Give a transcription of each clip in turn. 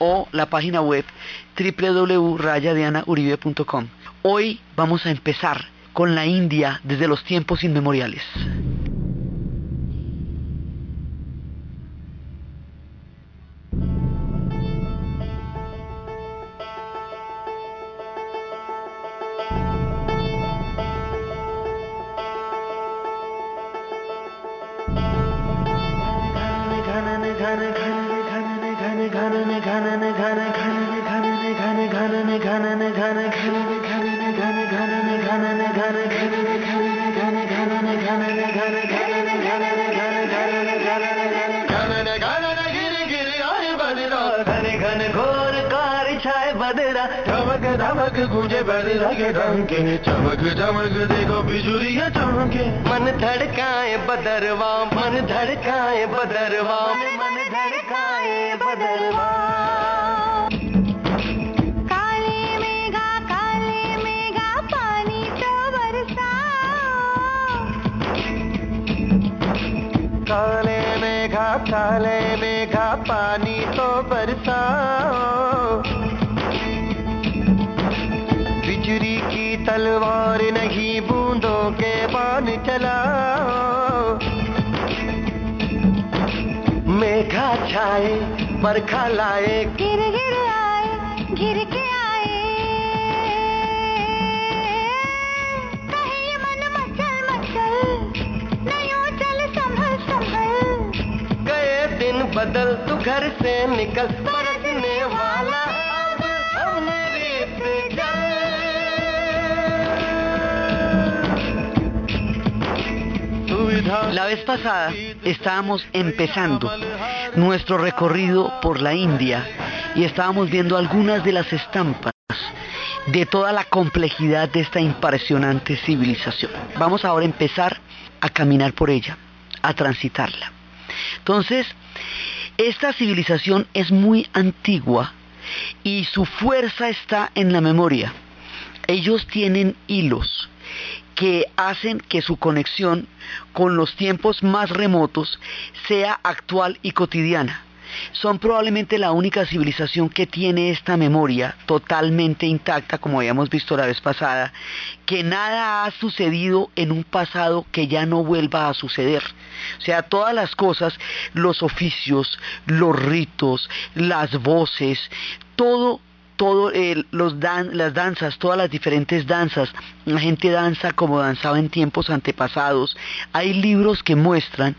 o la página web www.rayadianauribe.com. Hoy vamos a empezar con la India desde los tiempos inmemoriales. डंके चमक चमक देखो बिजुरिया चमके। मन धड़काए बदरवा। मन धड़काए बदरवा। मन धड़काए बदरवा। काले मेघा काले मेघा पानी तो बरसा। काले मेघा काले मेघा पानी तो बरसाओ चलाओ। मेघा छाए बरखा लाए। गिर गिर आए गिर के आए। कहीं मन मचल मचल नहीं चल संभल संभल। गए दिन बदल तू घर से निकल। La vez pasada estábamos empezando nuestro recorrido por la India y estábamos viendo algunas de las estampas de toda la complejidad de esta impresionante civilización. Vamos ahora a empezar a caminar por ella, a transitarla. Entonces, esta civilización es muy antigua y su fuerza está en la memoria. Ellos tienen hilos que hacen que su conexión con los tiempos más remotos sea actual y cotidiana. Son probablemente la única civilización que tiene esta memoria totalmente intacta, como habíamos visto la vez pasada, que nada ha sucedido en un pasado que ya no vuelva a suceder. O sea, todas las cosas, los oficios, los ritos, las voces, todo todo eh, los dan, las danzas, todas las diferentes danzas. La gente danza como danzaba en tiempos antepasados. Hay libros que muestran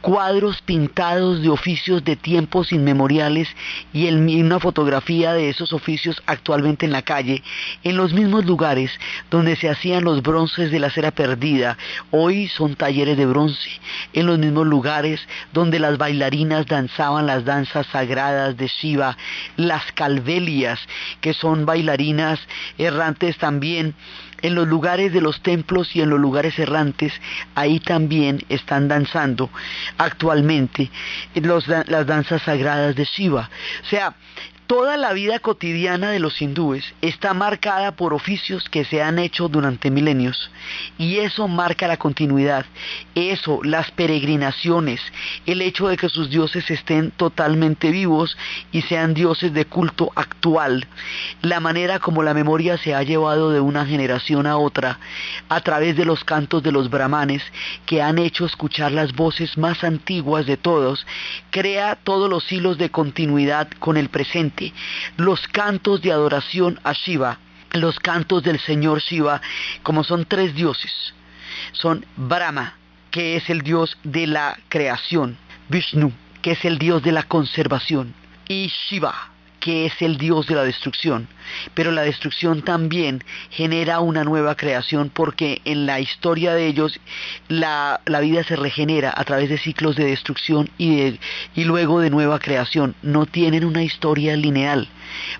cuadros pintados de oficios de tiempos inmemoriales y, y una fotografía de esos oficios actualmente en la calle, en los mismos lugares donde se hacían los bronces de la cera perdida. Hoy son talleres de bronce, en los mismos lugares donde las bailarinas danzaban las danzas sagradas de Shiva, las calvelias, que son bailarinas errantes también, en los lugares de los templos y en los lugares errantes, ahí también están danzando actualmente las danzas sagradas de Shiva. O sea, toda la vida cotidiana de los hindúes está marcada por oficios que se han hecho durante milenios y eso marca la continuidad, eso, las peregrinaciones, el hecho de que sus dioses estén totalmente vivos y sean dioses de culto actual, la manera como la memoria se ha llevado de una generación a otra a través de los cantos de los brahmanes que han hecho escuchar las voces más antiguas de todos, crea todos los hilos de continuidad con el presente los cantos de adoración a Shiva, los cantos del Señor Shiva, como son tres dioses. Son Brahma, que es el dios de la creación, Vishnu, que es el dios de la conservación, y Shiva, que es el Dios de la destrucción. Pero la destrucción también genera una nueva creación porque en la historia de ellos la, la vida se regenera a través de ciclos de destrucción y, de, y luego de nueva creación. No tienen una historia lineal.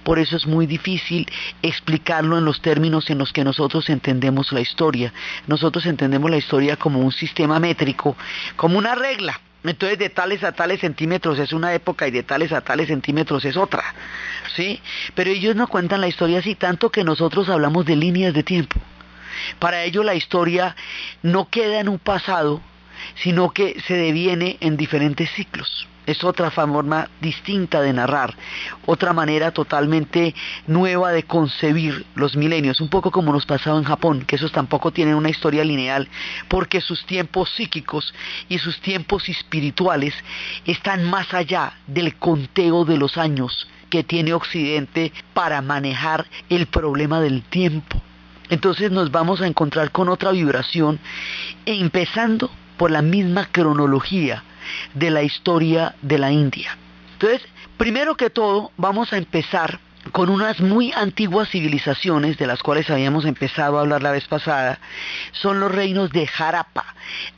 Por eso es muy difícil explicarlo en los términos en los que nosotros entendemos la historia. Nosotros entendemos la historia como un sistema métrico, como una regla. Entonces de tales a tales centímetros es una época y de tales a tales centímetros es otra. ¿Sí? Pero ellos no cuentan la historia así tanto que nosotros hablamos de líneas de tiempo. Para ellos la historia no queda en un pasado, sino que se deviene en diferentes ciclos. Es otra forma distinta de narrar, otra manera totalmente nueva de concebir los milenios, un poco como nos pasaba en Japón, que esos tampoco tienen una historia lineal, porque sus tiempos psíquicos y sus tiempos espirituales están más allá del conteo de los años que tiene Occidente para manejar el problema del tiempo. Entonces nos vamos a encontrar con otra vibración, empezando por la misma cronología de la historia de la India. Entonces, primero que todo, vamos a empezar con unas muy antiguas civilizaciones de las cuales habíamos empezado a hablar la vez pasada, son los reinos de Harappa.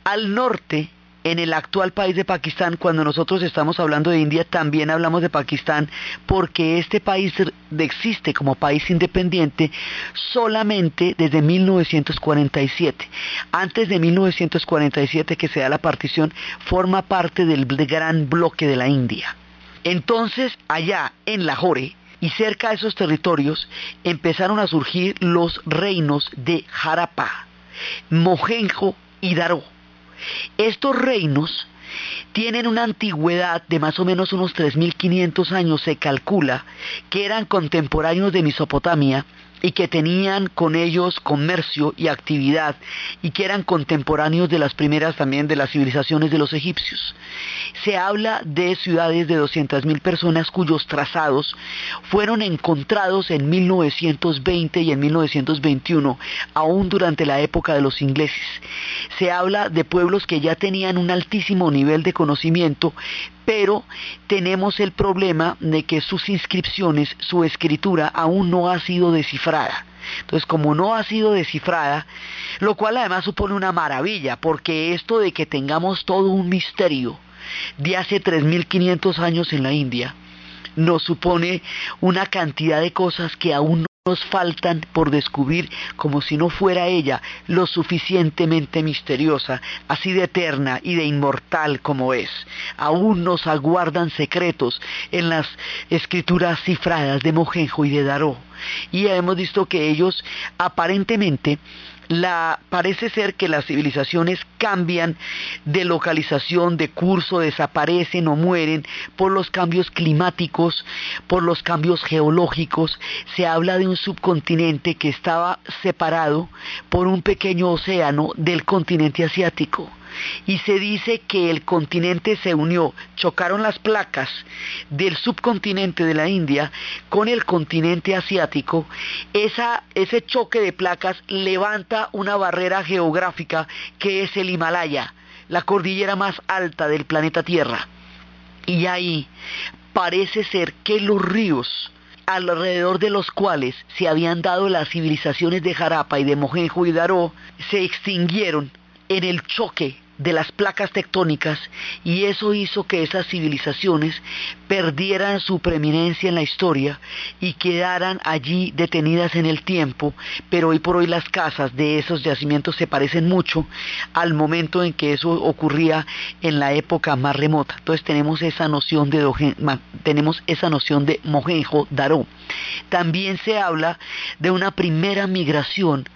Al norte en el actual país de Pakistán, cuando nosotros estamos hablando de India, también hablamos de Pakistán, porque este país existe como país independiente solamente desde 1947. Antes de 1947 que se da la partición, forma parte del gran bloque de la India. Entonces, allá en Lahore, y cerca de esos territorios empezaron a surgir los reinos de Harappa, Mohenjo y Daro. Estos reinos tienen una antigüedad de más o menos unos 3.500 años, se calcula, que eran contemporáneos de Mesopotamia y que tenían con ellos comercio y actividad y que eran contemporáneos de las primeras también de las civilizaciones de los egipcios. Se habla de ciudades de 200.000 personas cuyos trazados fueron encontrados en 1920 y en 1921, aún durante la época de los ingleses. Se habla de pueblos que ya tenían un altísimo nivel de conocimiento, pero tenemos el problema de que sus inscripciones, su escritura aún no ha sido descifrada. Entonces, como no ha sido descifrada, lo cual además supone una maravilla, porque esto de que tengamos todo un misterio de hace 3.500 años en la India, nos supone una cantidad de cosas que aún nos faltan por descubrir como si no fuera ella lo suficientemente misteriosa, así de eterna y de inmortal como es. Aún nos aguardan secretos en las escrituras cifradas de Mojenjo y de Daró. Y hemos visto que ellos aparentemente la, parece ser que las civilizaciones cambian de localización, de curso, desaparecen o mueren por los cambios climáticos, por los cambios geológicos. Se habla de un subcontinente que estaba separado por un pequeño océano del continente asiático y se dice que el continente se unió, chocaron las placas del subcontinente de la India con el continente asiático, ese choque de placas levanta una barrera geográfica que es el Himalaya, la cordillera más alta del planeta Tierra. Y ahí parece ser que los ríos alrededor de los cuales se habían dado las civilizaciones de Jarapa y de Mohenjo y Daró, se extinguieron en el choque de las placas tectónicas y eso hizo que esas civilizaciones perdieran su preeminencia en la historia y quedaran allí detenidas en el tiempo, pero hoy por hoy las casas de esos yacimientos se parecen mucho al momento en que eso ocurría en la época más remota. Entonces tenemos esa noción de tenemos esa noción de Mohenjo Daró. También se habla de una primera migración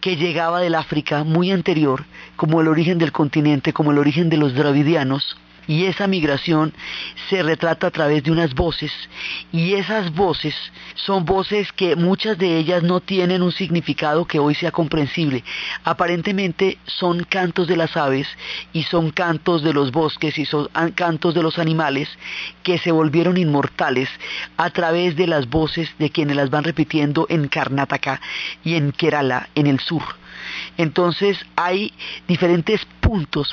que llegaba del África muy anterior, como el origen del continente, como el origen de los dravidianos, y esa migración se retrata a través de unas voces y esas voces son voces que muchas de ellas no tienen un significado que hoy sea comprensible. Aparentemente son cantos de las aves y son cantos de los bosques y son cantos de los animales que se volvieron inmortales a través de las voces de quienes las van repitiendo en Karnataka y en Kerala en el sur. Entonces hay diferentes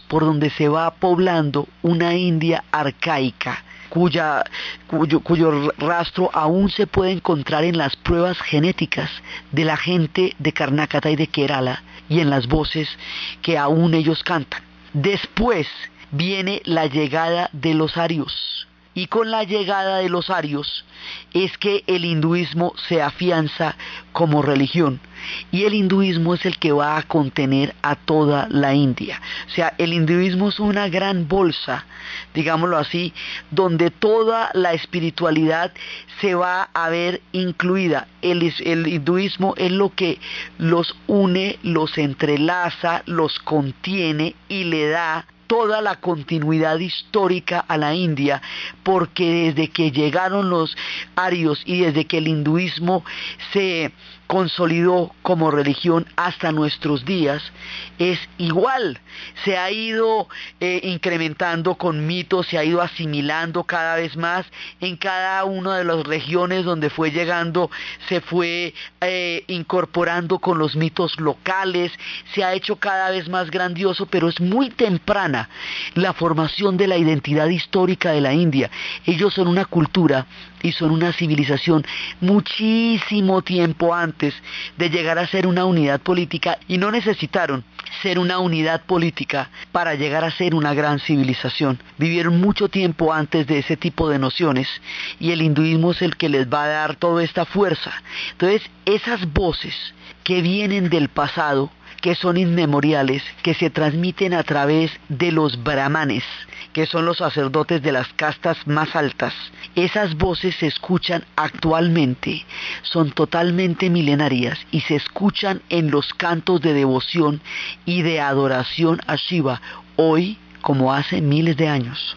por donde se va poblando una India arcaica, cuya, cuyo, cuyo rastro aún se puede encontrar en las pruebas genéticas de la gente de Karnataka y de Kerala y en las voces que aún ellos cantan. Después viene la llegada de los arios. Y con la llegada de los arios es que el hinduismo se afianza como religión. Y el hinduismo es el que va a contener a toda la India. O sea, el hinduismo es una gran bolsa, digámoslo así, donde toda la espiritualidad se va a ver incluida. El, el hinduismo es lo que los une, los entrelaza, los contiene y le da toda la continuidad histórica a la India, porque desde que llegaron los arios y desde que el hinduismo se consolidó como religión hasta nuestros días es igual. Se ha ido eh, incrementando con mitos, se ha ido asimilando cada vez más. En cada una de las regiones donde fue llegando se fue eh, incorporando con los mitos locales, se ha hecho cada vez más grandioso, pero es muy temprana la formación de la identidad histórica de la India. Ellos son una cultura y son una civilización muchísimo tiempo antes de llegar a ser una unidad política y no necesitaron ser una unidad política para llegar a ser una gran civilización. Vivieron mucho tiempo antes de ese tipo de nociones y el hinduismo es el que les va a dar toda esta fuerza. Entonces, esas voces que vienen del pasado, que son inmemoriales, que se transmiten a través de los brahmanes, que son los sacerdotes de las castas más altas. Esas voces se escuchan actualmente, son totalmente milenarias y se escuchan en los cantos de devoción y de adoración a Shiva, hoy como hace miles de años.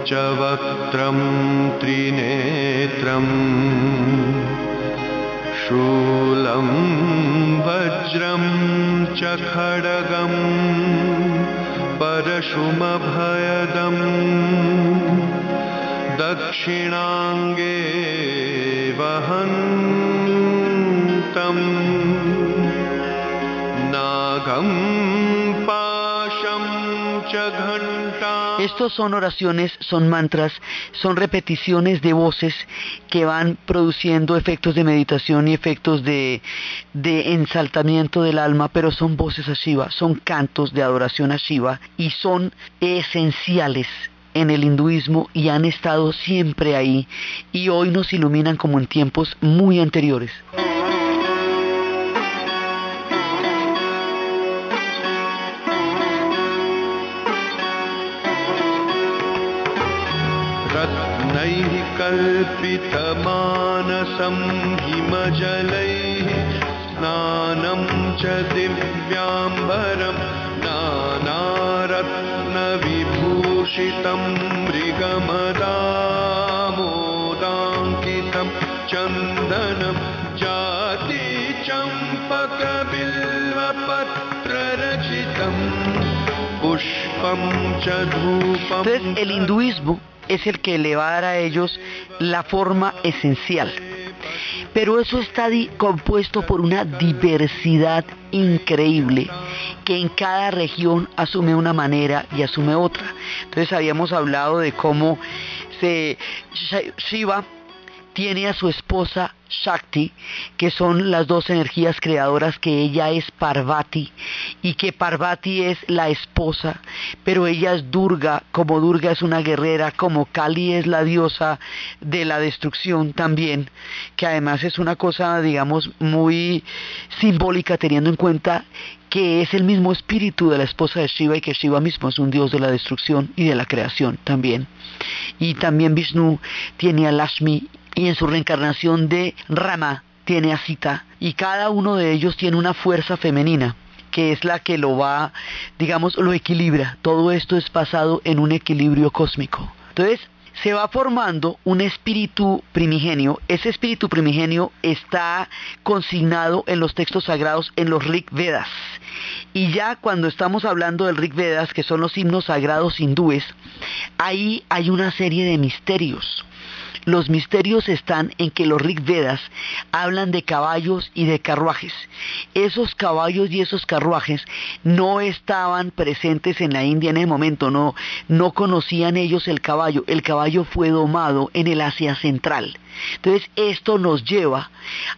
पञ्चवक्त्रं त्रिनेत्रम् शूलं वज्रं च खड्गम् परशुमभयदम् दक्षिणाङ्गे वहन्तम् Estos son oraciones, son mantras, son repeticiones de voces que van produciendo efectos de meditación y efectos de, de ensaltamiento del alma, pero son voces a Shiva, son cantos de adoración a Shiva y son esenciales en el hinduismo y han estado siempre ahí y hoy nos iluminan como en tiempos muy anteriores. रत्नैः कल्पितमानसं हिमजलैः स्नानं च दिव्याम्बरं नानारत्नविभूषितं मृगमदामोदाङ्कितं चन्दनं जातिचम्पकबिल्वपत्ररचितम् रूपं च धूपम् el hinduismo es el que le va a dar a ellos la forma esencial. Pero eso está compuesto por una diversidad increíble que en cada región asume una manera y asume otra. Entonces habíamos hablado de cómo se, tiene a su esposa Shakti, que son las dos energías creadoras, que ella es Parvati y que Parvati es la esposa, pero ella es Durga, como Durga es una guerrera, como Kali es la diosa de la destrucción también, que además es una cosa, digamos, muy simbólica teniendo en cuenta que es el mismo espíritu de la esposa de Shiva y que Shiva mismo es un dios de la destrucción y de la creación también. Y también Vishnu tiene a Lashmi y en su reencarnación de Rama tiene a Sita y cada uno de ellos tiene una fuerza femenina que es la que lo va, digamos, lo equilibra. Todo esto es basado en un equilibrio cósmico. Entonces, se va formando un espíritu primigenio. Ese espíritu primigenio está consignado en los textos sagrados, en los Rig Vedas. Y ya cuando estamos hablando del Rig Vedas, que son los himnos sagrados hindúes, ahí hay una serie de misterios. Los misterios están en que los Rig Vedas hablan de caballos y de carruajes. Esos caballos y esos carruajes no estaban presentes en la India en el momento, no, no conocían ellos el caballo. El caballo fue domado en el Asia Central. Entonces esto nos lleva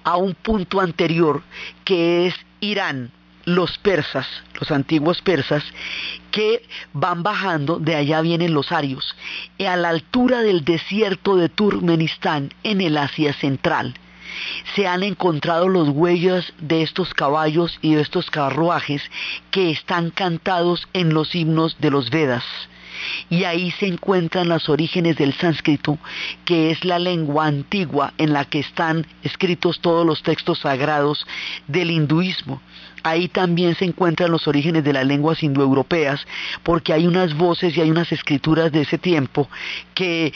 a un punto anterior que es Irán los persas, los antiguos persas, que van bajando, de allá vienen los arios, y a la altura del desierto de Turkmenistán, en el Asia Central, se han encontrado los huellas de estos caballos y de estos carruajes que están cantados en los himnos de los Vedas. Y ahí se encuentran los orígenes del sánscrito, que es la lengua antigua en la que están escritos todos los textos sagrados del hinduismo. Ahí también se encuentran los orígenes de las lenguas indoeuropeas, porque hay unas voces y hay unas escrituras de ese tiempo que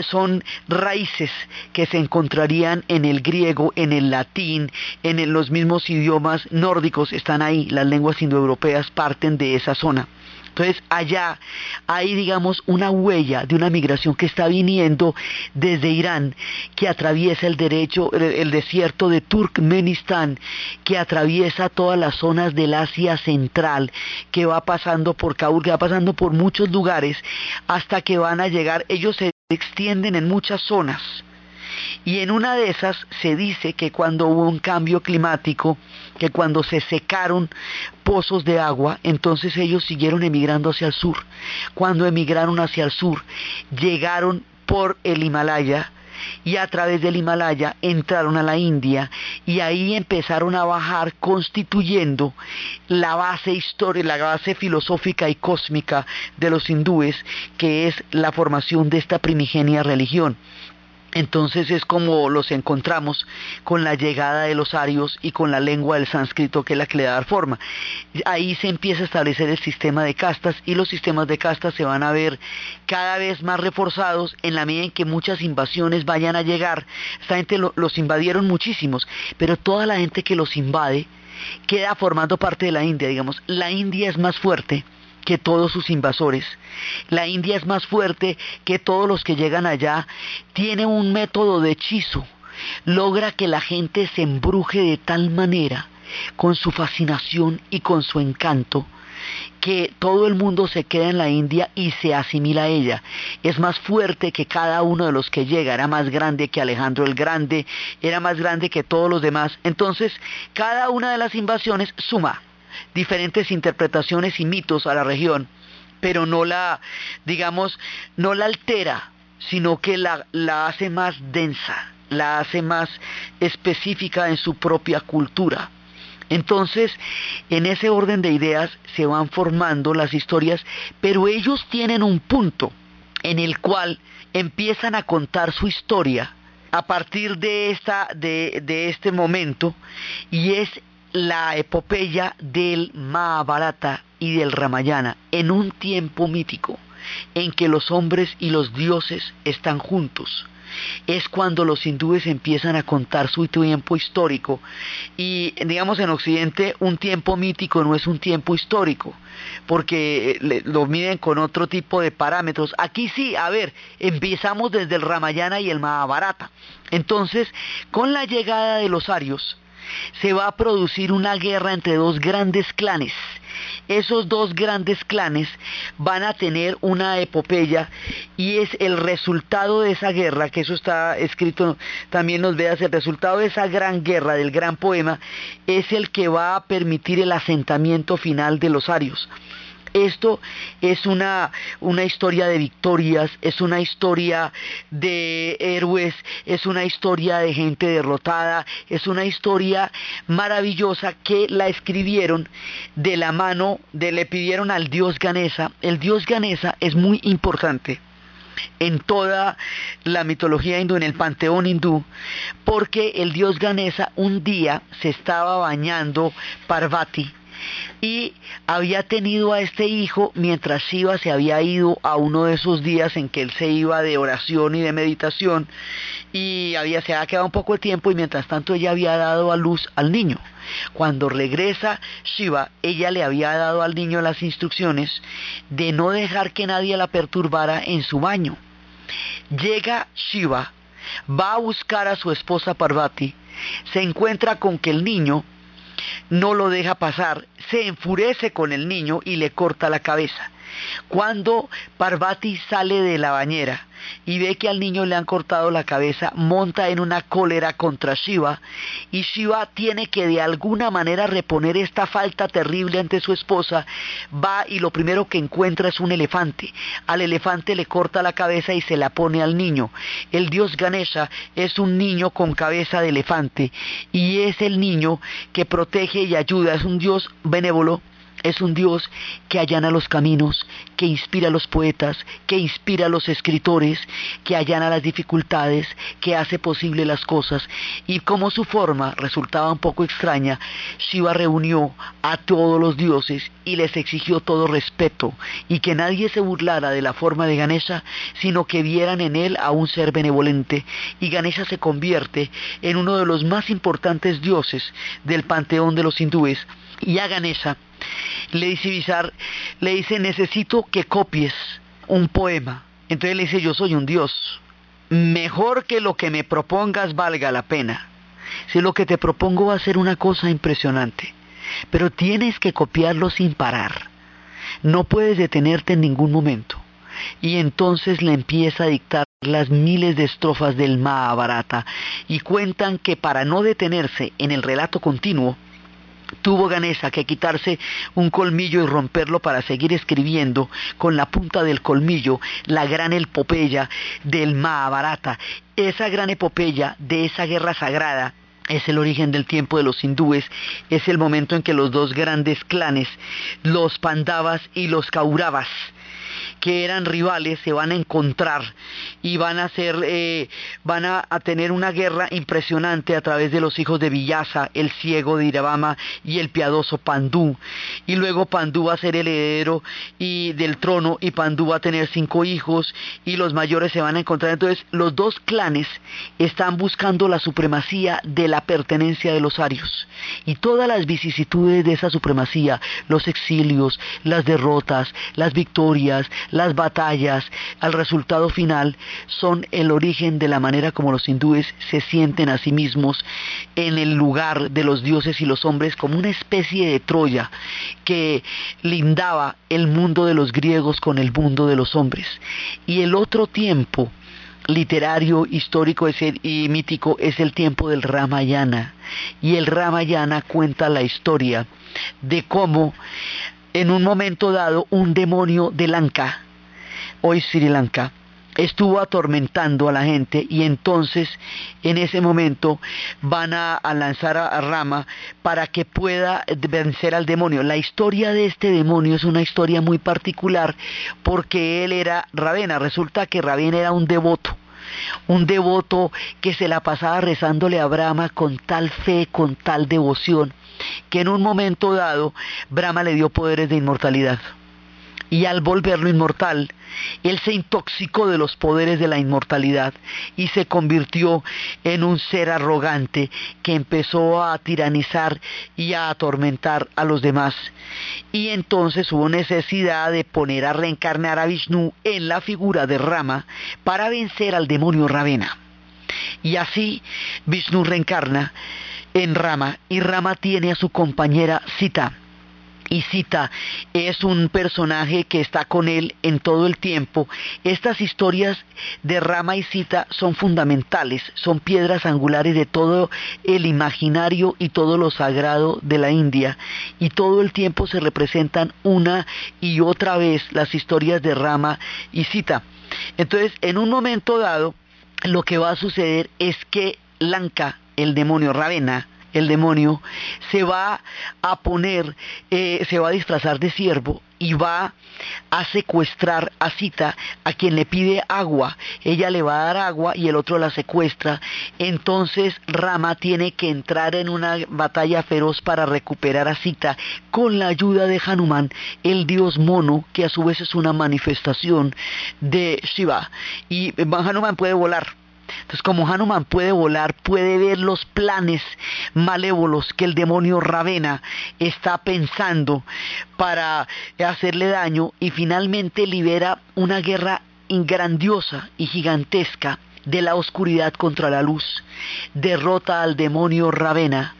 son raíces que se encontrarían en el griego, en el latín, en los mismos idiomas nórdicos, están ahí, las lenguas indoeuropeas parten de esa zona. Entonces allá hay, digamos, una huella de una migración que está viniendo desde Irán, que atraviesa el derecho, el, desierto de Turkmenistán, que atraviesa todas las zonas del Asia Central, que va pasando por Kabul, que va pasando por muchos lugares, hasta que van a llegar, ellos se extienden en muchas zonas. Y en una de esas se dice que cuando hubo un cambio climático, que cuando se secaron pozos de agua, entonces ellos siguieron emigrando hacia el sur. Cuando emigraron hacia el sur, llegaron por el Himalaya y a través del Himalaya entraron a la India y ahí empezaron a bajar constituyendo la base histórica, la base filosófica y cósmica de los hindúes, que es la formación de esta primigenia religión. Entonces es como los encontramos con la llegada de los arios y con la lengua del sánscrito que es la que le da forma. Ahí se empieza a establecer el sistema de castas y los sistemas de castas se van a ver cada vez más reforzados en la medida en que muchas invasiones vayan a llegar. Esta gente lo- los invadieron muchísimos, pero toda la gente que los invade queda formando parte de la India, digamos. La India es más fuerte que todos sus invasores. La India es más fuerte que todos los que llegan allá. Tiene un método de hechizo. Logra que la gente se embruje de tal manera con su fascinación y con su encanto que todo el mundo se queda en la India y se asimila a ella. Es más fuerte que cada uno de los que llega, era más grande que Alejandro el Grande, era más grande que todos los demás. Entonces, cada una de las invasiones suma diferentes interpretaciones y mitos a la región, pero no la, digamos, no la altera, sino que la, la hace más densa, la hace más específica en su propia cultura. Entonces, en ese orden de ideas se van formando las historias, pero ellos tienen un punto en el cual empiezan a contar su historia a partir de, esta, de, de este momento y es la epopeya del Mahabharata y del Ramayana en un tiempo mítico en que los hombres y los dioses están juntos. es cuando los hindúes empiezan a contar su tiempo histórico y digamos en Occidente un tiempo mítico no es un tiempo histórico porque eh, lo miden con otro tipo de parámetros. Aquí sí, a ver, empezamos desde el Ramayana y el Mahabharata. Entonces, con la llegada de los arios, se va a producir una guerra entre dos grandes clanes. Esos dos grandes clanes van a tener una epopeya y es el resultado de esa guerra, que eso está escrito, también nos veas, el resultado de esa gran guerra, del gran poema, es el que va a permitir el asentamiento final de los arios. Esto es una, una historia de victorias, es una historia de héroes, es una historia de gente derrotada, es una historia maravillosa que la escribieron de la mano, de le pidieron al dios Ganesa. El dios Ganesa es muy importante en toda la mitología hindú, en el panteón hindú, porque el dios Ganesa un día se estaba bañando Parvati, y había tenido a este hijo mientras Shiva se había ido a uno de esos días en que él se iba de oración y de meditación y había, se había quedado un poco de tiempo y mientras tanto ella había dado a luz al niño. Cuando regresa Shiva, ella le había dado al niño las instrucciones de no dejar que nadie la perturbara en su baño. Llega Shiva, va a buscar a su esposa Parvati, se encuentra con que el niño no lo deja pasar, se enfurece con el niño y le corta la cabeza. Cuando Parvati sale de la bañera y ve que al niño le han cortado la cabeza, monta en una cólera contra Shiva y Shiva tiene que de alguna manera reponer esta falta terrible ante su esposa, va y lo primero que encuentra es un elefante. Al elefante le corta la cabeza y se la pone al niño. El dios Ganesha es un niño con cabeza de elefante y es el niño que protege y ayuda, es un dios benévolo es un Dios que allana los caminos, que inspira a los poetas, que inspira a los escritores, que allana las dificultades, que hace posible las cosas. Y como su forma resultaba un poco extraña, Shiva reunió a todos los dioses y les exigió todo respeto y que nadie se burlara de la forma de Ganesha, sino que vieran en él a un ser benevolente. Y Ganesha se convierte en uno de los más importantes dioses del panteón de los hindúes. Y a Ganesha le dice Bizar, le dice, necesito que copies un poema. Entonces le dice, yo soy un Dios. Mejor que lo que me propongas valga la pena. Si lo que te propongo va a ser una cosa impresionante, pero tienes que copiarlo sin parar. No puedes detenerte en ningún momento. Y entonces le empieza a dictar las miles de estrofas del Mahabharata y cuentan que para no detenerse en el relato continuo, tuvo Ganesa que quitarse un colmillo y romperlo para seguir escribiendo con la punta del colmillo la gran epopeya del Mahabharata. Esa gran epopeya de esa guerra sagrada es el origen del tiempo de los hindúes, es el momento en que los dos grandes clanes, los Pandavas y los Kauravas, que eran rivales se van a encontrar y van a ser, eh, van a, tener una guerra impresionante a través de los hijos de Villasa, el ciego de Irabama y el piadoso Pandú. Y luego Pandú va a ser el heredero y del trono y Pandú va a tener cinco hijos y los mayores se van a encontrar. Entonces los dos clanes están buscando la supremacía de la pertenencia de los arios y todas las vicisitudes de esa supremacía, los exilios, las derrotas, las victorias, las batallas, al resultado final, son el origen de la manera como los hindúes se sienten a sí mismos en el lugar de los dioses y los hombres como una especie de Troya que lindaba el mundo de los griegos con el mundo de los hombres. Y el otro tiempo, literario, histórico y mítico es el tiempo del Ramayana. Y el Ramayana cuenta la historia de cómo en un momento dado un demonio de Lanka, hoy Sri Lanka, estuvo atormentando a la gente y entonces en ese momento van a, lanzar a, Rama para que pueda vencer al demonio. La historia de este demonio es una historia muy particular porque él era Ravena. Resulta que Ravena era un devoto un devoto que se la pasaba rezándole a Brahma con tal fe, con tal devoción, que en un momento dado Brahma le dio poderes de inmortalidad. Y al volverlo inmortal, él se intoxicó de los poderes de la inmortalidad y se convirtió en un ser arrogante que empezó a tiranizar y a atormentar a los demás. Y entonces hubo necesidad de poner a reencarnar a Vishnu en la figura de Rama para vencer al demonio Ravena. Y así Vishnu reencarna en Rama y Rama tiene a su compañera Sita y Sita es un personaje que está con él en todo el tiempo. Estas historias de Rama y Sita son fundamentales, son piedras angulares de todo el imaginario y todo lo sagrado de la India. Y todo el tiempo se representan una y otra vez las historias de Rama y Sita. Entonces, en un momento dado, lo que va a suceder es que Lanka, el demonio Ravena, el demonio, se va a poner, eh, se va a disfrazar de siervo y va a secuestrar a Sita, a quien le pide agua. Ella le va a dar agua y el otro la secuestra. Entonces Rama tiene que entrar en una batalla feroz para recuperar a Sita con la ayuda de Hanuman, el dios mono, que a su vez es una manifestación de Shiva. Y Hanuman puede volar entonces, como Hanuman puede volar, puede ver los planes malévolos que el demonio Ravena está pensando para hacerle daño y finalmente libera una guerra grandiosa y gigantesca de la oscuridad contra la luz, derrota al demonio Ravena,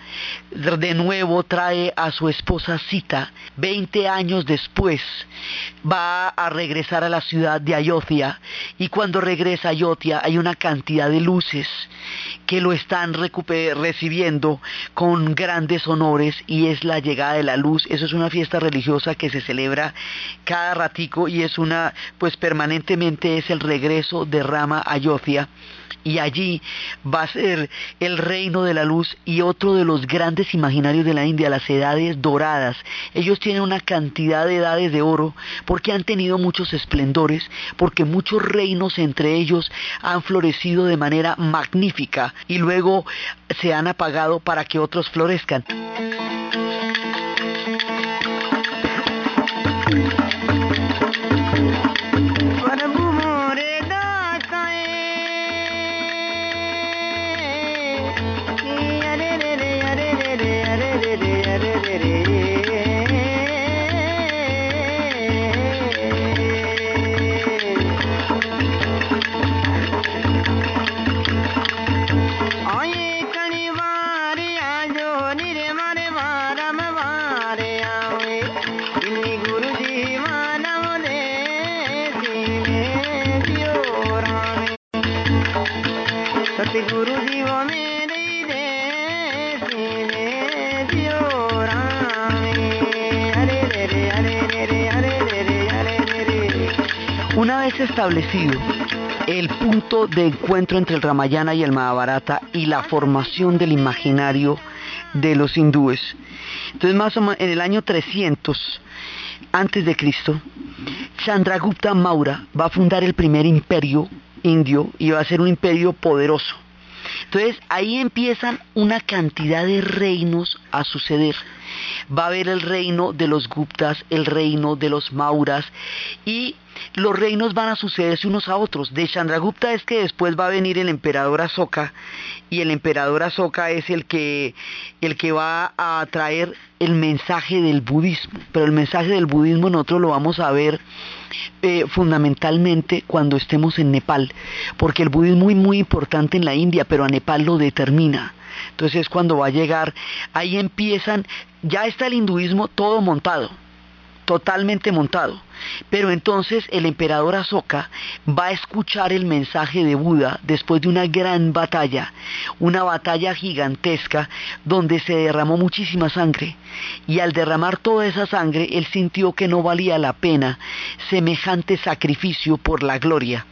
de nuevo trae a su esposa Sita, veinte años después va a regresar a la ciudad de Ayodhya y cuando regresa a Ayodhya hay una cantidad de luces que lo están recibiendo con grandes honores y es la llegada de la luz. Eso es una fiesta religiosa que se celebra cada ratico y es una, pues permanentemente es el regreso de Rama a Ayodhya y allí va a ser el reino de la luz y otro de los grandes imaginarios de la India, las edades doradas. Ellos tienen una cantidad de edades de oro porque han tenido muchos esplendores, porque muchos reinos entre ellos han florecido de manera magnífica y luego se han apagado para que otros florezcan. Establecido el punto de encuentro entre el Ramayana y el Mahabharata y la formación del imaginario de los hindúes, entonces más o menos en el año 300 antes de Cristo, Chandragupta Maura va a fundar el primer imperio indio y va a ser un imperio poderoso. Entonces ahí empiezan una cantidad de reinos a suceder. Va a haber el reino de los Guptas, el reino de los Mauras y los reinos van a sucederse unos a otros. De Chandragupta es que después va a venir el emperador Asoka y el emperador Asoka es el que, el que va a traer el mensaje del budismo. Pero el mensaje del budismo nosotros lo vamos a ver eh, fundamentalmente cuando estemos en Nepal, porque el budismo es muy importante en la India, pero a Nepal lo determina. Entonces cuando va a llegar, ahí empiezan, ya está el hinduismo todo montado, totalmente montado. Pero entonces el emperador Asoka va a escuchar el mensaje de Buda después de una gran batalla, una batalla gigantesca donde se derramó muchísima sangre. Y al derramar toda esa sangre, él sintió que no valía la pena semejante sacrificio por la gloria.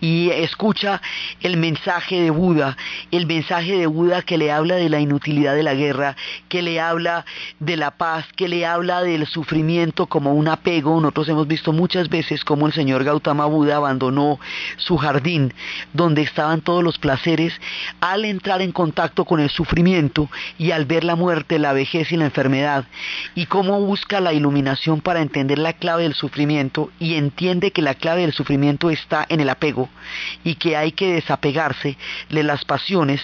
Y escucha el mensaje de Buda, el mensaje de Buda que le habla de la inutilidad de la guerra, que le habla de la paz, que le habla del sufrimiento como un apego. Nosotros hemos visto muchas veces cómo el señor Gautama Buda abandonó su jardín donde estaban todos los placeres al entrar en contacto con el sufrimiento y al ver la muerte, la vejez y la enfermedad y cómo busca la iluminación para entender la clave del sufrimiento y entiende que la clave del sufrimiento está en el apego y que hay que desapegarse de las pasiones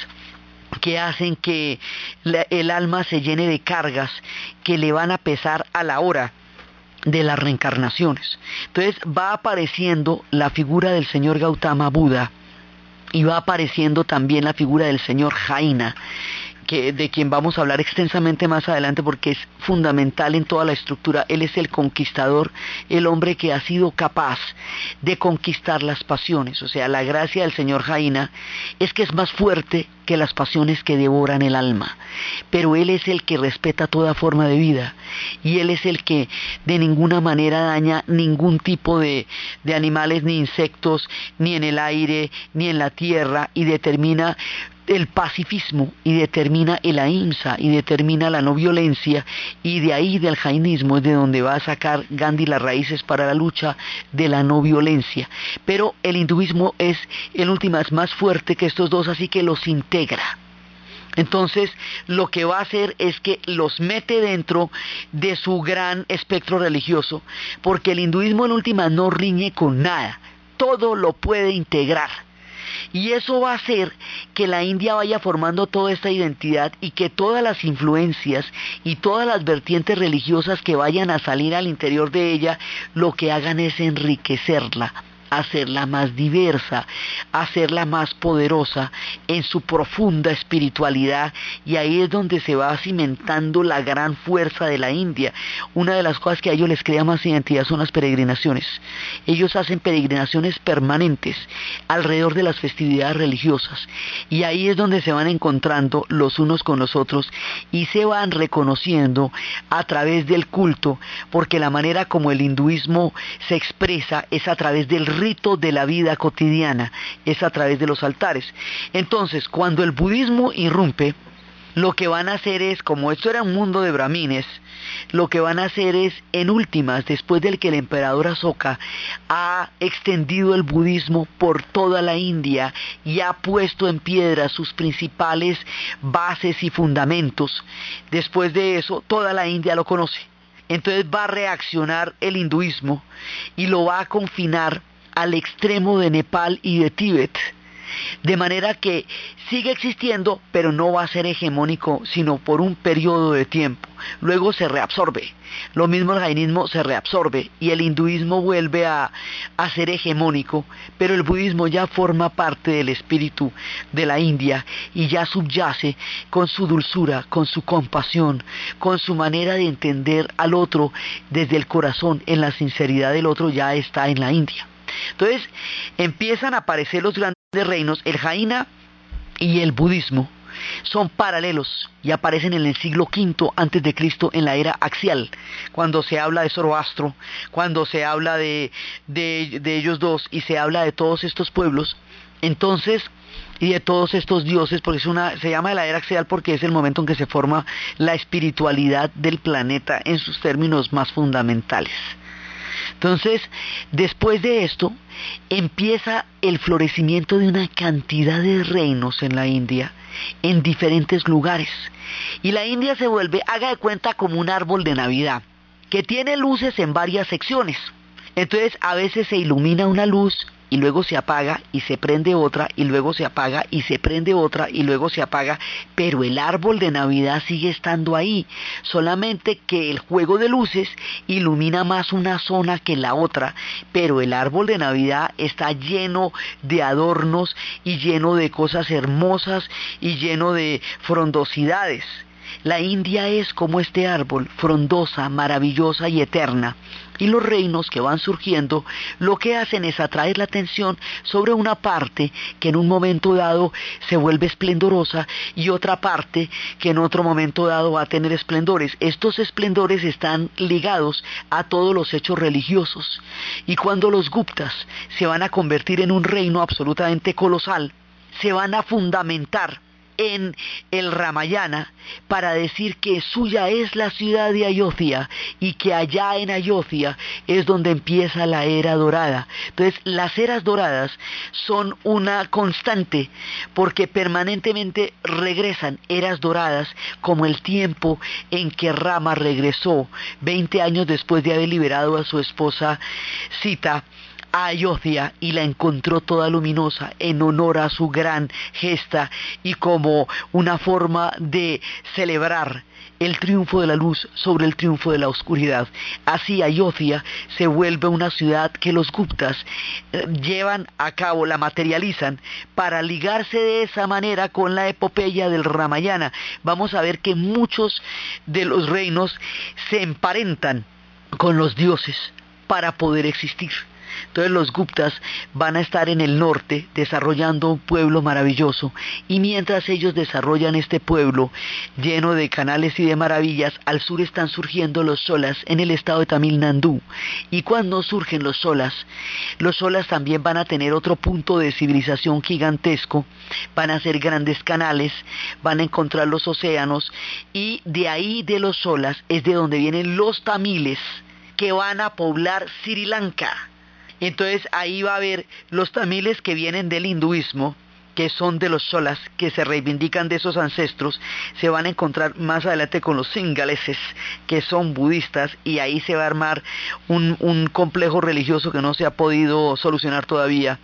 que hacen que el alma se llene de cargas que le van a pesar a la hora de las reencarnaciones. Entonces va apareciendo la figura del señor Gautama Buda y va apareciendo también la figura del señor Jaina que, de quien vamos a hablar extensamente más adelante porque es fundamental en toda la estructura. Él es el conquistador, el hombre que ha sido capaz de conquistar las pasiones. O sea, la gracia del Señor Jaina es que es más fuerte que las pasiones que devoran el alma. Pero Él es el que respeta toda forma de vida y Él es el que de ninguna manera daña ningún tipo de, de animales ni insectos, ni en el aire, ni en la tierra y determina el pacifismo y determina el ahimsa y determina la no violencia y de ahí del jainismo es de donde va a sacar Gandhi las raíces para la lucha de la no violencia. Pero el hinduismo es el último, es más fuerte que estos dos, así que los integra. Entonces, lo que va a hacer es que los mete dentro de su gran espectro religioso, porque el hinduismo en última no riñe con nada, todo lo puede integrar. Y eso va a hacer que la India vaya formando toda esta identidad y que todas las influencias y todas las vertientes religiosas que vayan a salir al interior de ella, lo que hagan es enriquecerla hacerla más diversa, hacerla más poderosa en su profunda espiritualidad y ahí es donde se va cimentando la gran fuerza de la India. Una de las cosas que a ellos les crea más identidad son las peregrinaciones. Ellos hacen peregrinaciones permanentes alrededor de las festividades religiosas y ahí es donde se van encontrando los unos con los otros y se van reconociendo a través del culto porque la manera como el hinduismo se expresa es a través del de la vida cotidiana, es a través de los altares. Entonces, cuando el budismo irrumpe, lo que van a hacer es, como esto era un mundo de brahmines, lo que van a hacer es, en últimas, después del que el emperador Asoka ha extendido el budismo por toda la India y ha puesto en piedra sus principales bases y fundamentos, después de eso, toda la India lo conoce. Entonces va a reaccionar el hinduismo y lo va a confinar al extremo de Nepal y de Tíbet. De manera que sigue existiendo, pero no va a ser hegemónico, sino por un periodo de tiempo. Luego se reabsorbe. Lo mismo el jainismo se reabsorbe y el hinduismo vuelve a, a, ser hegemónico, pero el budismo ya forma parte del espíritu de la India y ya subyace con su dulzura, con su compasión, con su manera de entender al otro desde el corazón, en la sinceridad del otro, ya está en la India. Entonces empiezan a aparecer los grandes reinos, el Jaina y el budismo son paralelos y aparecen en el siglo V antes de Cristo en la era axial, cuando se habla de Zoroastro, cuando se habla de, de, de ellos dos y se habla de todos estos pueblos, entonces y de todos estos dioses, porque es una, se llama la era axial porque es el momento en que se forma la espiritualidad del planeta en sus términos más fundamentales. Entonces, después de esto, empieza el florecimiento de una cantidad de reinos en la India, en diferentes lugares. Y la India se vuelve, haga de cuenta, como un árbol de Navidad, que tiene luces en varias secciones. Entonces, a veces se ilumina una luz y luego se apaga y se prende otra y luego se apaga y se prende otra y luego se apaga, pero el árbol de Navidad sigue estando ahí, solamente que el juego de luces ilumina más una zona que la otra, pero el árbol de Navidad está lleno de adornos y lleno de cosas hermosas y lleno de frondosidades. La India es como este árbol, frondosa, maravillosa y eterna. Y los reinos que van surgiendo lo que hacen es atraer la atención sobre una parte que en un momento dado se vuelve esplendorosa y otra parte que en otro momento dado va a tener esplendores. Estos esplendores están ligados a todos los hechos religiosos. Y cuando los Guptas se van a convertir en un reino absolutamente colosal, se van a fundamentar en el Ramayana para decir que suya es la ciudad de Ayodhya y que allá en Ayodhya es donde empieza la era dorada. Entonces, las eras doradas son una constante porque permanentemente regresan eras doradas como el tiempo en que Rama regresó 20 años después de haber liberado a su esposa Sita a y la encontró toda luminosa en honor a su gran gesta y como una forma de celebrar el triunfo de la luz sobre el triunfo de la oscuridad. Así Ayodhya se vuelve una ciudad que los Guptas eh, llevan a cabo, la materializan para ligarse de esa manera con la epopeya del Ramayana. Vamos a ver que muchos de los reinos se emparentan con los dioses para poder existir. Entonces los Guptas van a estar en el norte desarrollando un pueblo maravilloso y mientras ellos desarrollan este pueblo lleno de canales y de maravillas, al sur están surgiendo los solas en el estado de Tamil Nadu. Y cuando surgen los solas, los solas también van a tener otro punto de civilización gigantesco, van a ser grandes canales, van a encontrar los océanos y de ahí de los solas es de donde vienen los tamiles que van a poblar Sri Lanka. Entonces ahí va a haber los tamiles que vienen del hinduismo, que son de los solas, que se reivindican de esos ancestros, se van a encontrar más adelante con los singaleses, que son budistas, y ahí se va a armar un, un complejo religioso que no se ha podido solucionar todavía,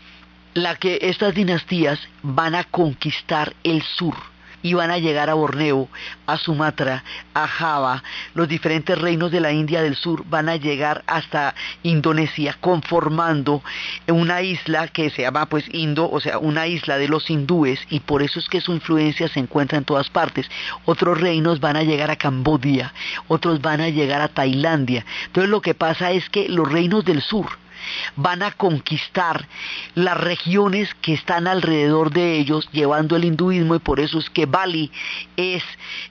la que estas dinastías van a conquistar el sur y van a llegar a Borneo, a Sumatra, a Java, los diferentes reinos de la India del Sur van a llegar hasta Indonesia conformando una isla que se llama pues Indo, o sea, una isla de los hindúes y por eso es que su influencia se encuentra en todas partes. Otros reinos van a llegar a Cambodia, otros van a llegar a Tailandia. Entonces lo que pasa es que los reinos del sur van a conquistar las regiones que están alrededor de ellos llevando el hinduismo y por eso es que Bali es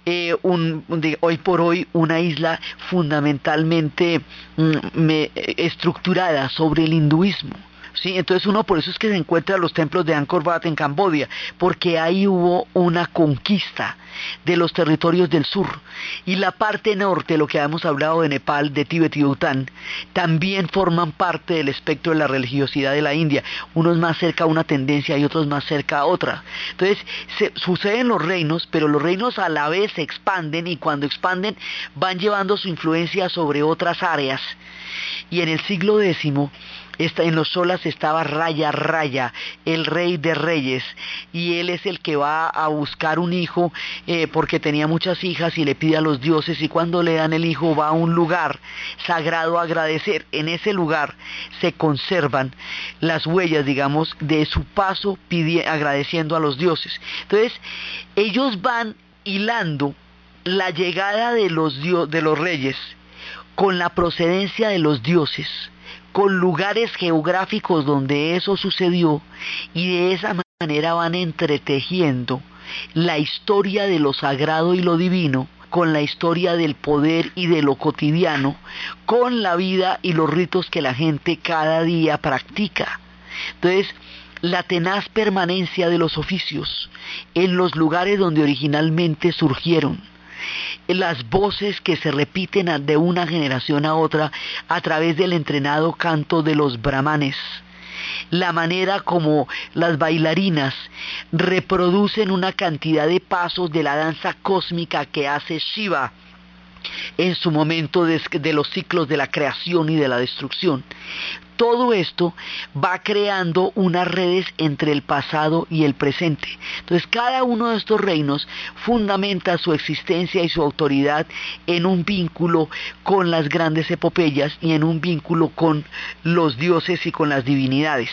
eh, hoy por hoy una isla fundamentalmente mm, estructurada sobre el hinduismo. ¿Sí? Entonces uno por eso es que se encuentra los templos de Angkor Wat en Cambodia, porque ahí hubo una conquista de los territorios del sur. Y la parte norte, lo que hemos hablado de Nepal, de Tíbet y Bután, también forman parte del espectro de la religiosidad de la India. Unos más cerca a una tendencia y otros más cerca a otra. Entonces, se, suceden los reinos, pero los reinos a la vez se expanden y cuando expanden van llevando su influencia sobre otras áreas. Y en el siglo X en los solas estaba Raya Raya, el rey de reyes, y él es el que va a buscar un hijo eh, porque tenía muchas hijas y le pide a los dioses y cuando le dan el hijo va a un lugar sagrado a agradecer. En ese lugar se conservan las huellas, digamos, de su paso agradeciendo a los dioses. Entonces, ellos van hilando la llegada de los, de los reyes con la procedencia de los dioses con lugares geográficos donde eso sucedió y de esa manera van entretejiendo la historia de lo sagrado y lo divino con la historia del poder y de lo cotidiano, con la vida y los ritos que la gente cada día practica. Entonces, la tenaz permanencia de los oficios en los lugares donde originalmente surgieron, las voces que se repiten de una generación a otra a través del entrenado canto de los brahmanes. La manera como las bailarinas reproducen una cantidad de pasos de la danza cósmica que hace Shiva en su momento de, los ciclos de la creación y de la destrucción todo esto va creando unas redes entre el pasado y el presente. Entonces cada uno de estos reinos fundamenta su existencia y su autoridad en un vínculo con las grandes epopeyas y en un vínculo con los dioses y con las divinidades.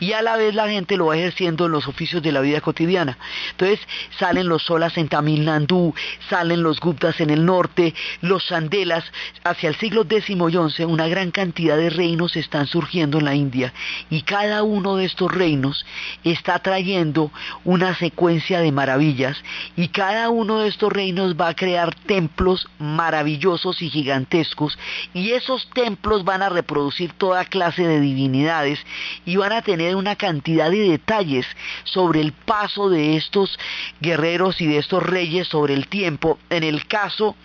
Y a la vez la gente lo va ejerciendo en los oficios de la vida cotidiana. Entonces salen los solas en Tamil Nadu, salen los guptas en el norte, los sandelas. Hacia el siglo X y XI una gran cantidad de reinos están surgiendo en la India y cada uno de estos reinos está trayendo una secuencia de maravillas y cada uno de estos reinos va a crear templos maravillosos y gigantescos y esos templos van a reproducir toda clase de divinidades y van a tener una cantidad de detalles sobre el paso de estos guerreros y de estos reyes sobre el tiempo. En el caso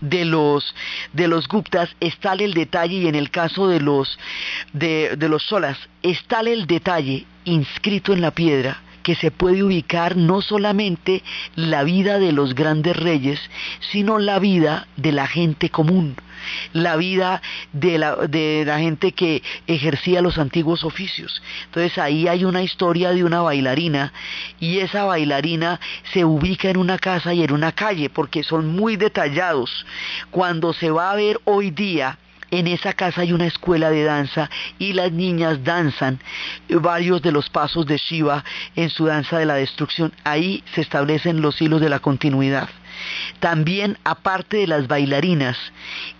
de los de los Guptas está el detalle y en el caso de los de, de los Solas está el detalle inscrito en la piedra que se puede ubicar no solamente la vida de los grandes reyes, sino la vida de la gente común, la vida de la, de la gente que ejercía los antiguos oficios. Entonces ahí hay una historia de una bailarina y esa bailarina se ubica en una casa y en una calle porque son muy detallados. Cuando se va a ver hoy día, en esa casa hay una escuela de danza y las niñas danzan varios de los pasos de Shiva en su danza de la destrucción. Ahí se establecen los hilos de la continuidad. También, aparte de las bailarinas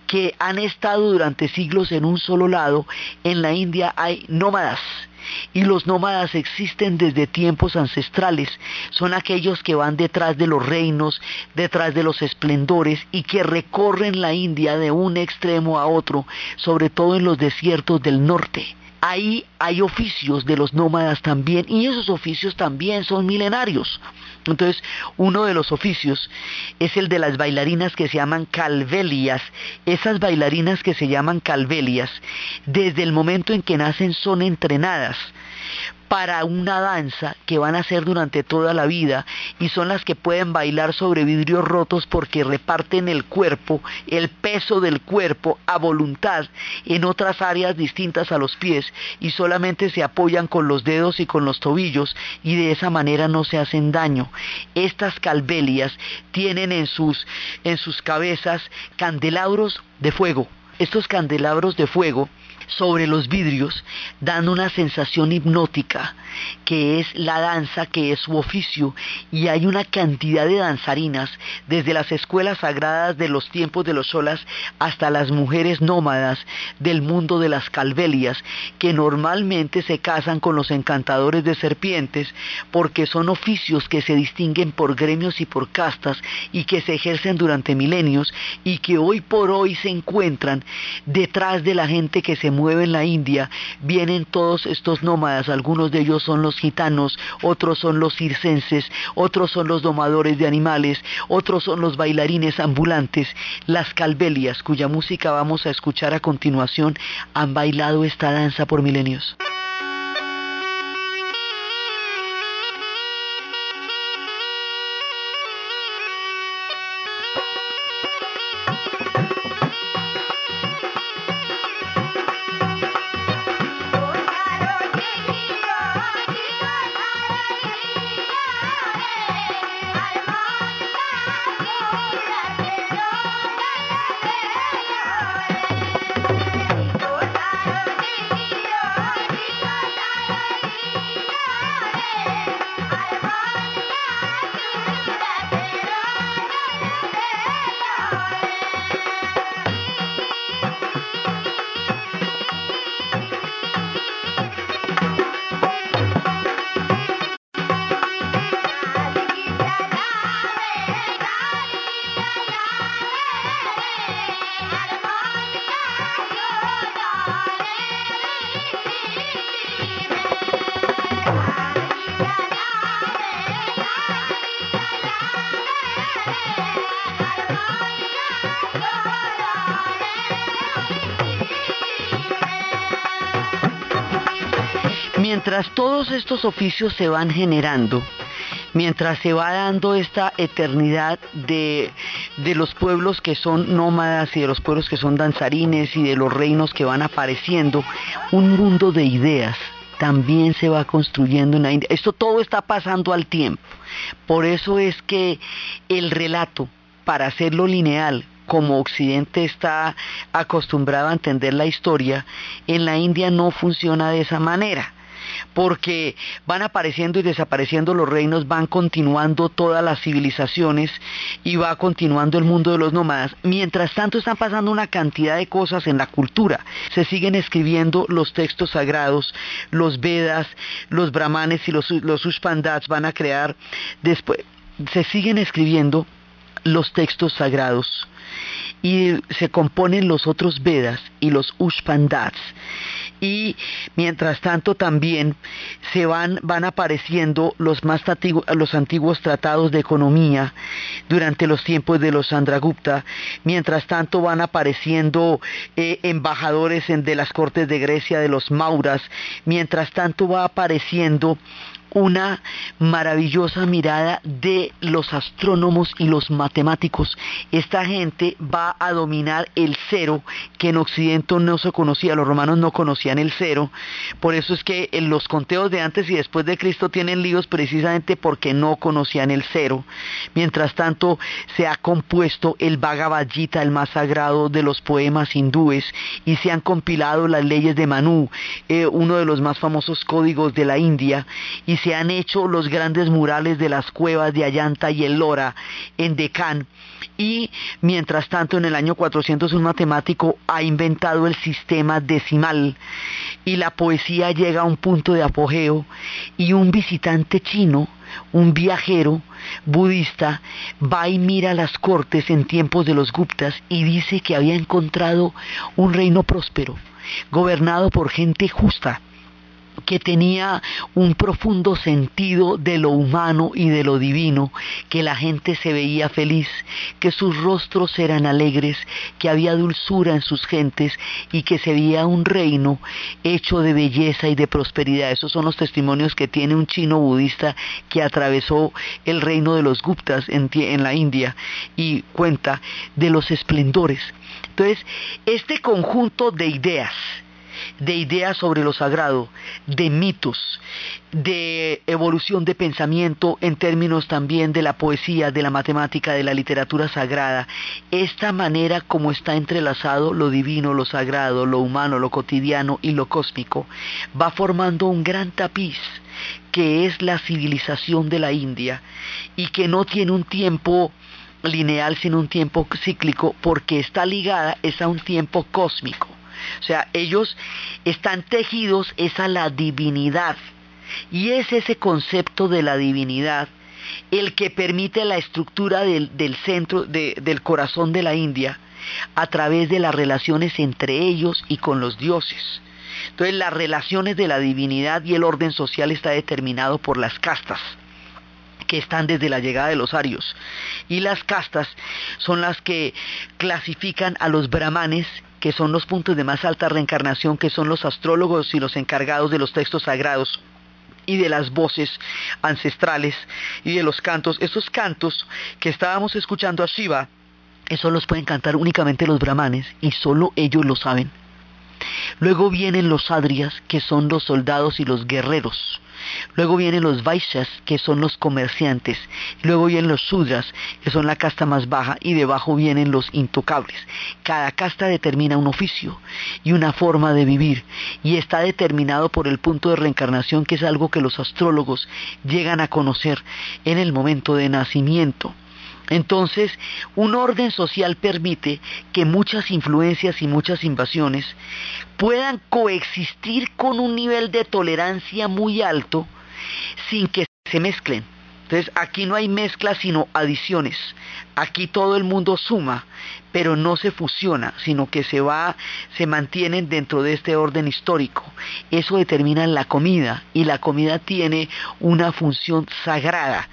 que han estado durante siglos en un solo lado, en la India hay nómadas y los nómadas existen desde tiempos ancestrales. Son aquellos que van detrás de los reinos, detrás de los esplendores y que recorren la India de un extremo a otro, sobre todo en los desiertos del norte. Ahí hay oficios de los nómadas también y esos oficios también son milenarios. Entonces, uno de los oficios es el de las bailarinas que se llaman calvelias. Esas bailarinas que se llaman calvelias, desde el momento en que nacen son entrenadas para una danza que van a hacer durante toda la vida y son las que pueden bailar sobre vidrios rotos porque reparten el cuerpo, el peso del cuerpo a voluntad en otras áreas distintas a los pies y solamente se apoyan con los dedos y con los tobillos y de esa manera no se hacen daño. Estas calvelias tienen en sus, en sus cabezas candelabros de fuego. Estos candelabros de fuego sobre los vidrios, dando una sensación hipnótica, que es la danza, que es su oficio, y hay una cantidad de danzarinas, desde las escuelas sagradas de los tiempos de los solas hasta las mujeres nómadas del mundo de las calvelias, que normalmente se casan con los encantadores de serpientes, porque son oficios que se distinguen por gremios y por castas, y que se ejercen durante milenios, y que hoy por hoy se encuentran detrás de la gente que se mueve en la India, vienen todos estos nómadas, algunos de ellos son los gitanos, otros son los circenses, otros son los domadores de animales, otros son los bailarines ambulantes, las calvelias, cuya música vamos a escuchar a continuación, han bailado esta danza por milenios. Estos oficios se van generando, mientras se va dando esta eternidad de, de, los pueblos que son nómadas y de los pueblos que son danzarines y de los reinos que van apareciendo, un mundo de ideas también se va construyendo en la India. Esto todo está pasando al tiempo. Por eso es que el relato, para hacerlo lineal, como Occidente está acostumbrado a entender la historia, en la India no funciona de esa manera porque van apareciendo y desapareciendo los reinos, van continuando todas las civilizaciones y va continuando el mundo de los nómadas. Mientras tanto están pasando una cantidad de cosas en la cultura. Se siguen escribiendo los textos sagrados, los Vedas, los Brahmanes y los, los van a crear después, se siguen escribiendo los textos sagrados y se componen los otros Vedas y los Ushpandats y mientras tanto también se van, van apareciendo los más los antiguos tratados de economía durante los tiempos de los Andragupta, mientras tanto van apareciendo eh, embajadores de las cortes de Grecia de los Mauras, mientras tanto va apareciendo una maravillosa mirada de los astrónomos y los matemáticos. Esta gente va a dominar el cero, que en Occidente no se conocía, los romanos no conocían el cero. Por eso es que en los conteos de antes y después de Cristo tienen líos precisamente porque no conocían el cero. Mientras tanto, se ha compuesto el Bhagavad Gita, el más sagrado de los poemas hindúes, y se han compilado las leyes de Manu, eh, uno de los más famosos códigos de la India, y se han hecho los grandes murales de las cuevas de Ayanta y Ellora en Decán. Y mientras tanto, en el año 400 un matemático ha inventado el sistema decimal y la poesía llega a un punto de apogeo y un visitante chino un viajero budista va y mira las cortes en tiempos de los Guptas y dice que había encontrado un reino próspero, gobernado por gente justa, que tenía un profundo sentido de lo humano y de lo divino, que la gente se veía feliz, que sus rostros eran alegres, que había dulzura en sus gentes y que se veía un reino hecho de belleza y de prosperidad. Esos son los testimonios que tiene un chino budista que atravesó el reino de los Guptas en, en la India y cuenta de los esplendores. Entonces, este conjunto de ideas, de ideas sobre lo sagrado, de mitos, de evolución de pensamiento en términos también de la poesía, de la matemática, de la literatura sagrada. Esta manera como está entrelazado lo divino, lo sagrado, lo humano, lo cotidiano y lo cósmico, va formando un gran tapiz que es la civilización de la India y que no tiene un tiempo lineal sino un tiempo cíclico porque está ligada es a un tiempo cósmico. O sea, ellos están tejidos es a la divinidad. Y es ese concepto de la divinidad el que permite la estructura del, centro, del corazón de la India, a través de las relaciones entre ellos y con los dioses. Entonces las relaciones de la divinidad y el orden social está determinado por las castas que están desde la llegada de los arios. Y las castas son las que clasifican a los brahmanes que son los puntos de más alta reencarnación, que son los astrólogos y los encargados de los textos sagrados y de las voces ancestrales y de los cantos. Esos cantos que estábamos escuchando a Shiva, esos los pueden cantar únicamente los brahmanes y solo ellos lo saben. Luego vienen los adrias, que son los soldados y los guerreros. Luego vienen los Vaishyas, que son los comerciantes. Luego vienen los Sudras, que son la casta más baja. Y debajo vienen los intocables. Cada casta determina un oficio y una forma de vivir. Y está determinado por el punto de reencarnación, que es algo que los astrólogos llegan a conocer en el momento de nacimiento. Entonces, un orden social permite que muchas influencias y muchas invasiones puedan coexistir con un nivel de tolerancia muy alto sin que se mezclen. Entonces, aquí no hay mezcla sino adiciones. Aquí todo el mundo suma, pero no se fusiona, sino que se va, se mantienen dentro de este orden histórico. Eso determina la comida y la comida tiene una función sagrada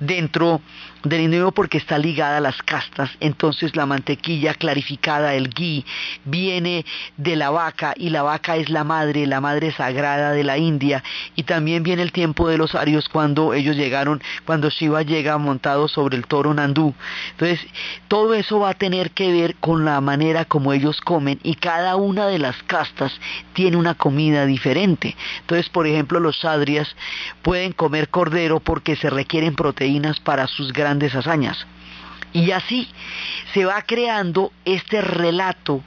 dentro del individuo porque está ligada a las castas. Entonces la mantequilla clarificada, el ghee, viene de la vaca y la vaca es la madre, la madre sagrada de la India. Y también viene el tiempo de los arios cuando ellos llegaron, cuando Shiva llega montado sobre el toro Nandú. Entonces todo eso va a tener que ver con la manera como ellos comen y cada una de las castas tiene una comida diferente. Entonces, por ejemplo, los sadrias pueden comer cordero porque se requieren proteínas para sus grandes hazañas. Y así se va creando este relato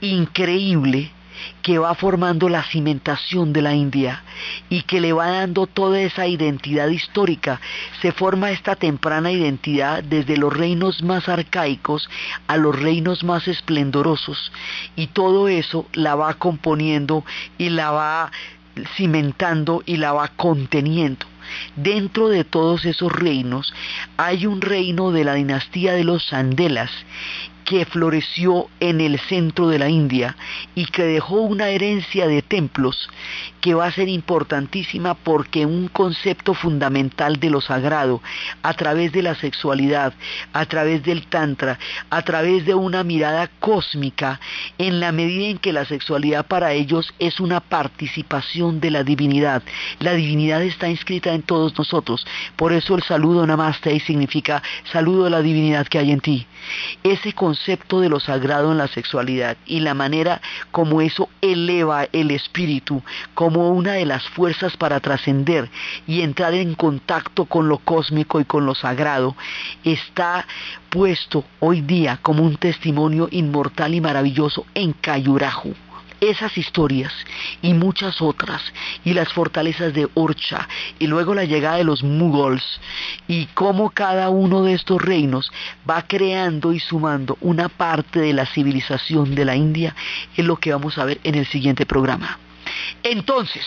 increíble que va formando la cimentación de la India y que le va dando toda esa identidad histórica. Se forma esta temprana identidad desde los reinos más arcaicos a los reinos más esplendorosos y todo eso la va componiendo y la va cimentando y la va conteniendo. Dentro de todos esos reinos hay un reino de la dinastía de los Sandelas que floreció en el centro de la India y que dejó una herencia de templos que va a ser importantísima porque un concepto fundamental de lo sagrado, a través de la sexualidad, a través del tantra, a través de una mirada cósmica, en la medida en que la sexualidad para ellos es una participación de la divinidad. La divinidad está inscrita en todos nosotros, por eso el saludo namaste significa saludo a la divinidad que hay en ti. Ese concepto de lo sagrado en la sexualidad y la manera como eso eleva el espíritu como una de las fuerzas para trascender y entrar en contacto con lo cósmico y con lo sagrado, está puesto hoy día como un testimonio inmortal y maravilloso en Cayurajo esas historias y muchas otras, y las fortalezas de Orcha, y luego la llegada de los Mughals, y cómo cada uno de estos reinos va creando y sumando una parte de la civilización de la India, es lo que vamos a ver en el siguiente programa. Entonces,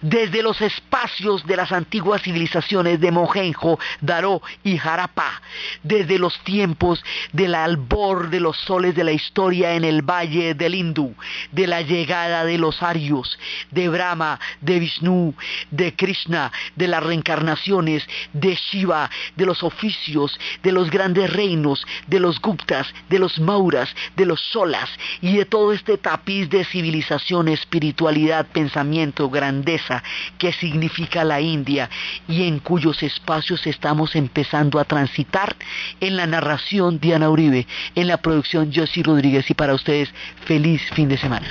desde los espacios de las antiguas civilizaciones de Mohenjo, Daró y Harappa, desde los tiempos del albor de los soles de la historia en el valle del Hindú, de la llegada de los Arios, de Brahma, de Vishnu, de Krishna, de las reencarnaciones, de Shiva, de los oficios, de los grandes reinos, de los Guptas, de los Mauras, de los Solas y de todo este tapiz de civilización, espiritualidad, pensamiento, grandeza que significa la India y en cuyos espacios estamos empezando a transitar en la narración Diana Uribe, en la producción Josie Rodríguez y para ustedes feliz fin de semana.